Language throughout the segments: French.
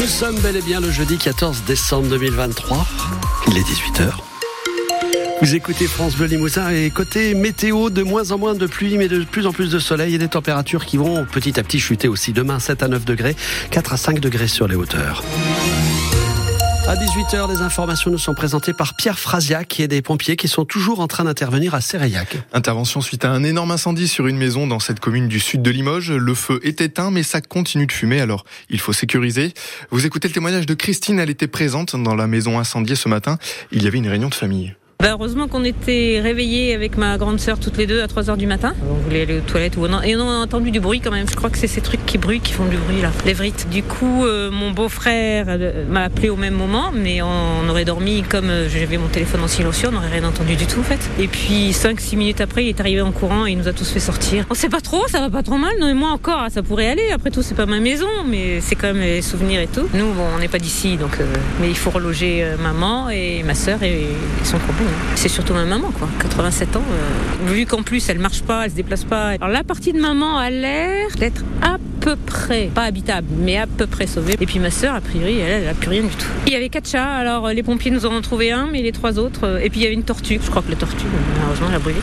Nous sommes bel et bien le jeudi 14 décembre 2023. Il est 18h. Vous écoutez France Bleu Limousin et côté météo, de moins en moins de pluie, mais de plus en plus de soleil et des températures qui vont petit à petit chuter aussi. Demain, 7 à 9 degrés, 4 à 5 degrés sur les hauteurs. À 18h, les informations nous sont présentées par Pierre Frasiac et des pompiers qui sont toujours en train d'intervenir à Séréillac. Intervention suite à un énorme incendie sur une maison dans cette commune du sud de Limoges. Le feu est éteint, mais ça continue de fumer, alors il faut sécuriser. Vous écoutez le témoignage de Christine, elle était présente dans la maison incendiée ce matin. Il y avait une réunion de famille. Bah heureusement qu'on était réveillés avec ma grande sœur toutes les deux à 3h du matin. On voulait aller aux toilettes ou et on a entendu du bruit quand même. Je crois que c'est ces trucs qui bruit qui font du bruit là, les vrites. Du coup, euh, mon beau-frère euh, m'a appelé au même moment, mais on aurait dormi comme euh, j'avais mon téléphone en silencieux, on n'aurait rien entendu du tout en fait. Et puis 5-6 minutes après, il est arrivé en courant et il nous a tous fait sortir. On sait pas trop, ça va pas trop mal. Non et moi encore, ça pourrait aller. Après tout, c'est pas ma maison, mais c'est quand même les souvenirs et tout. Nous, bon, on n'est pas d'ici, donc mais il faut reloger maman et ma sœur et, son propos. C'est surtout ma maman, quoi. 87 ans. Euh, vu qu'en plus, elle marche pas, elle se déplace pas. Alors la partie de maman a l'air d'être à peu près, pas habitable, mais à peu près sauvée. Et puis ma sœur, a priori, elle, elle a plus rien du tout. Il y avait quatre chats, alors les pompiers nous en ont trouvé un, mais les trois autres. Euh, et puis il y avait une tortue, je crois que la tortue, malheureusement, elle a brûlé.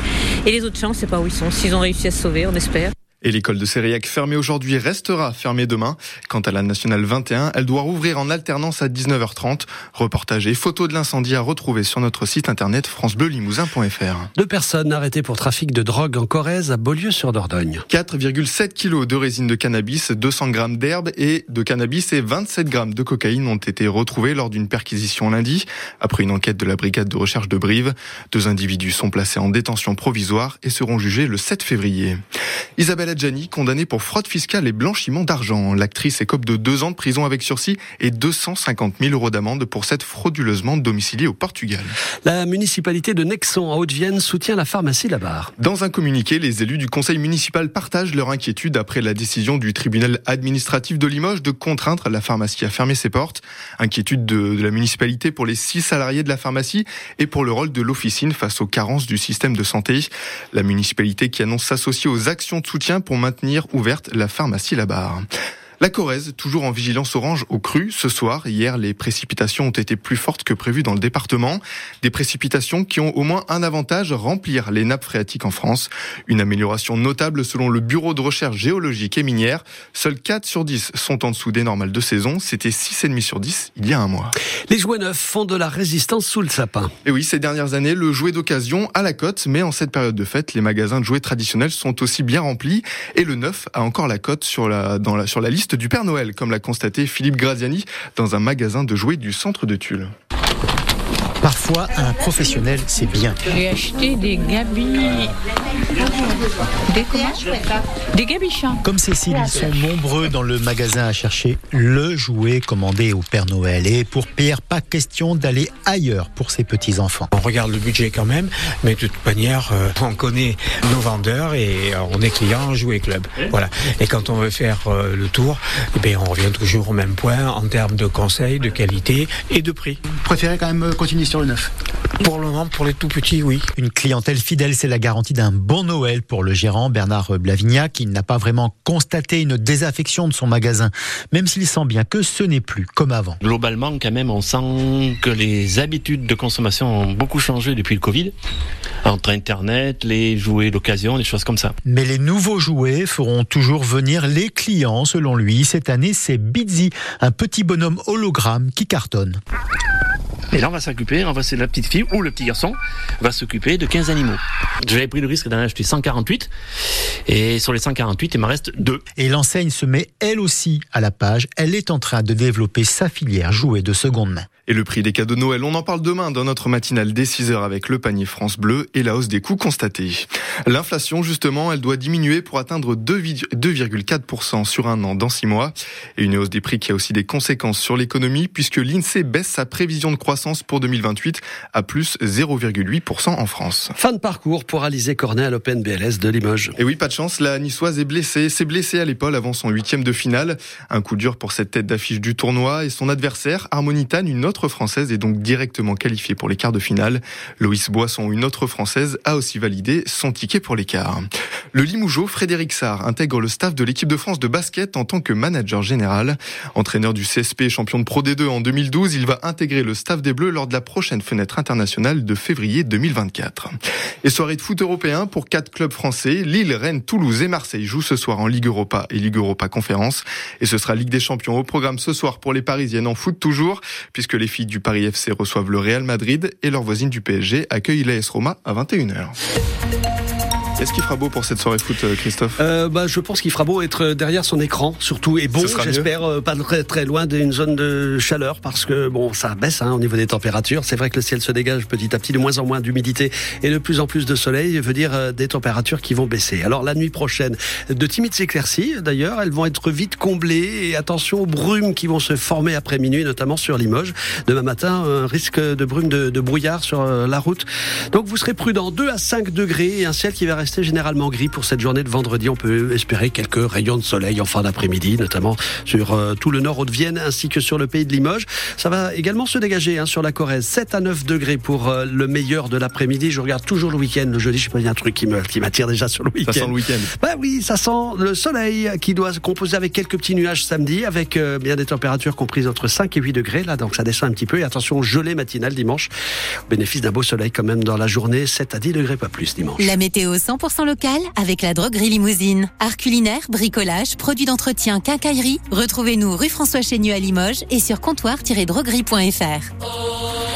Et les autres chats, on sait pas où ils sont. S'ils ont réussi à se sauver, on espère. Et l'école de Sériac fermée aujourd'hui restera fermée demain. Quant à la nationale 21, elle doit rouvrir en alternance à 19h30. Reportage et photos de l'incendie à retrouver sur notre site internet francebleulimousin.fr. Deux personnes arrêtées pour trafic de drogue en Corrèze à Beaulieu-sur-Dordogne. 4,7 kilos de résine de cannabis, 200 grammes d'herbe et de cannabis et 27 grammes de cocaïne ont été retrouvés lors d'une perquisition lundi. Après une enquête de la brigade de recherche de Brive, deux individus sont placés en détention provisoire et seront jugés le 7 février. Isabelle Adjani, condamnée pour fraude fiscale et blanchiment d'argent. L'actrice écope de deux ans de prison avec sursis et 250 000 euros d'amende pour cette frauduleusement domiciliée au Portugal. La municipalité de Nexon en Haute-Vienne soutient la pharmacie Labarre. Dans un communiqué, les élus du conseil municipal partagent leur inquiétude après la décision du tribunal administratif de Limoges de contraindre la pharmacie à fermer ses portes. Inquiétude de, de la municipalité pour les six salariés de la pharmacie et pour le rôle de l'officine face aux carences du système de santé. La municipalité qui annonce s'associer aux actions de soutien pour maintenir ouverte la pharmacie là-bas. La Corrèze, toujours en vigilance orange au cru. Ce soir, hier, les précipitations ont été plus fortes que prévu dans le département. Des précipitations qui ont au moins un avantage, remplir les nappes phréatiques en France. Une amélioration notable selon le Bureau de recherche géologique et minière. Seuls 4 sur 10 sont en dessous des normales de saison. C'était 6,5 sur 10 il y a un mois. Les jouets neufs font de la résistance sous le sapin. Et oui, ces dernières années, le jouet d'occasion à la cote, mais en cette période de fête, les magasins de jouets traditionnels sont aussi bien remplis et le neuf a encore la cote sur la, dans la, sur la liste du Père Noël, comme l'a constaté Philippe Graziani dans un magasin de jouets du centre de Tulle. Parfois, un professionnel, c'est bien. J'ai acheté des gabis. Des comment Des gabichons. Comme Cécile, ils sont nombreux dans le magasin à chercher le jouet commandé au Père Noël. Et pour Pierre, pas question d'aller ailleurs pour ses petits-enfants. On regarde le budget quand même, mais de toute manière, euh, on connaît nos vendeurs et euh, on est client en jouet club. Voilà. Et quand on veut faire euh, le tour, eh bien, on revient toujours au même point en termes de conseils, de qualité et de prix. Vous préférez quand même continuer sur le neuf Pour le moment, pour les tout petits, oui. Une clientèle fidèle, c'est la garantie d'un bon Noël pour le gérant Bernard Blavignac, qui n'a pas vraiment constaté une désaffection de son magasin, même s'il sent bien que ce n'est plus comme avant. Globalement, quand même, on sent que les habitudes de consommation ont beaucoup changé depuis le Covid. Entre Internet, les jouets d'occasion, des choses comme ça. Mais les nouveaux jouets feront toujours venir les clients, selon lui. Cette année, c'est Bizzy, un petit bonhomme hologramme qui cartonne. Et là, on va s'occuper, on va, c'est la petite fille ou le petit garçon va s'occuper de 15 animaux. J'avais pris le risque d'en acheter 148. Et sur les 148, il m'en reste deux. Et l'enseigne se met elle aussi à la page. Elle est en train de développer sa filière jouet de seconde main. Et le prix des cadeaux de Noël, on en parle demain dans notre matinale dès 6h avec le panier France Bleu et la hausse des coûts constatée. L'inflation, justement, elle doit diminuer pour atteindre 2,4% sur un an dans 6 mois. Et une hausse des prix qui a aussi des conséquences sur l'économie puisque l'INSEE baisse sa prévision de croissance pour 2028 à plus 0,8% en France. Fin de parcours pour Alizé Cornet à l'Open BLS de Limoges. Et oui, pas de chance, la niçoise est blessée. S'est blessée à l'épaule avant son huitième de finale. Un coup dur pour cette tête d'affiche du tournoi et son adversaire, Harmonitan, une autre autre Française est donc directement qualifiée pour les quarts de finale. Loïs Boisson, une autre Française, a aussi validé son ticket pour les quarts. Le Limougeau, Frédéric Sarr, intègre le staff de l'équipe de France de basket en tant que manager général. Entraîneur du CSP, champion de Pro D2 en 2012, il va intégrer le staff des Bleus lors de la prochaine fenêtre internationale de février 2024. Et soirée de foot européen pour quatre clubs français. Lille, Rennes, Toulouse et Marseille jouent ce soir en Ligue Europa et Ligue Europa Conférence. Et ce sera Ligue des Champions au programme ce soir pour les Parisiennes en foot toujours, puisque les filles du Paris FC reçoivent le Real Madrid et leurs voisines du PSG accueillent l'AS Roma à 21h. Est-ce qu'il fera beau pour cette soirée foot, euh, Christophe euh, bah, Je pense qu'il fera beau être derrière son écran, surtout, et bon, j'espère, euh, pas très, très loin d'une zone de chaleur, parce que bon, ça baisse hein, au niveau des températures. C'est vrai que le ciel se dégage petit à petit, de moins en moins d'humidité et de plus en plus de soleil veut dire euh, des températures qui vont baisser. Alors la nuit prochaine, de timides éclaircies, d'ailleurs, elles vont être vite comblées, et attention aux brumes qui vont se former après minuit, notamment sur Limoges. Demain matin, un risque de brume de, de brouillard sur la route. Donc vous serez prudent, 2 à 5 degrés et un ciel qui va rester rester généralement gris pour cette journée de vendredi. On peut espérer quelques rayons de soleil en fin d'après-midi, notamment sur euh, tout le nord de Vienne ainsi que sur le pays de Limoges. Ça va également se dégager hein, sur la Corrèze. 7 à 9 degrés pour euh, le meilleur de l'après-midi. Je regarde toujours le week-end, le jeudi. Je sais pas, il y a un truc qui me qui m'attire déjà sur le week-end. Ça sent le week-end. Bah oui, ça sent le soleil qui doit se composer avec quelques petits nuages samedi, avec euh, bien des températures comprises entre 5 et 8 degrés. Là, donc ça descend un petit peu. Et attention, gelée matinale dimanche. bénéfice d'un beau soleil quand même dans la journée. 7 à 10 degrés, pas plus dimanche. La météo 100% local avec la droguerie Limousine. Art culinaire, bricolage, produits d'entretien, quincaillerie. Retrouvez-nous rue François Chénieux à Limoges et sur comptoir-droguerie.fr.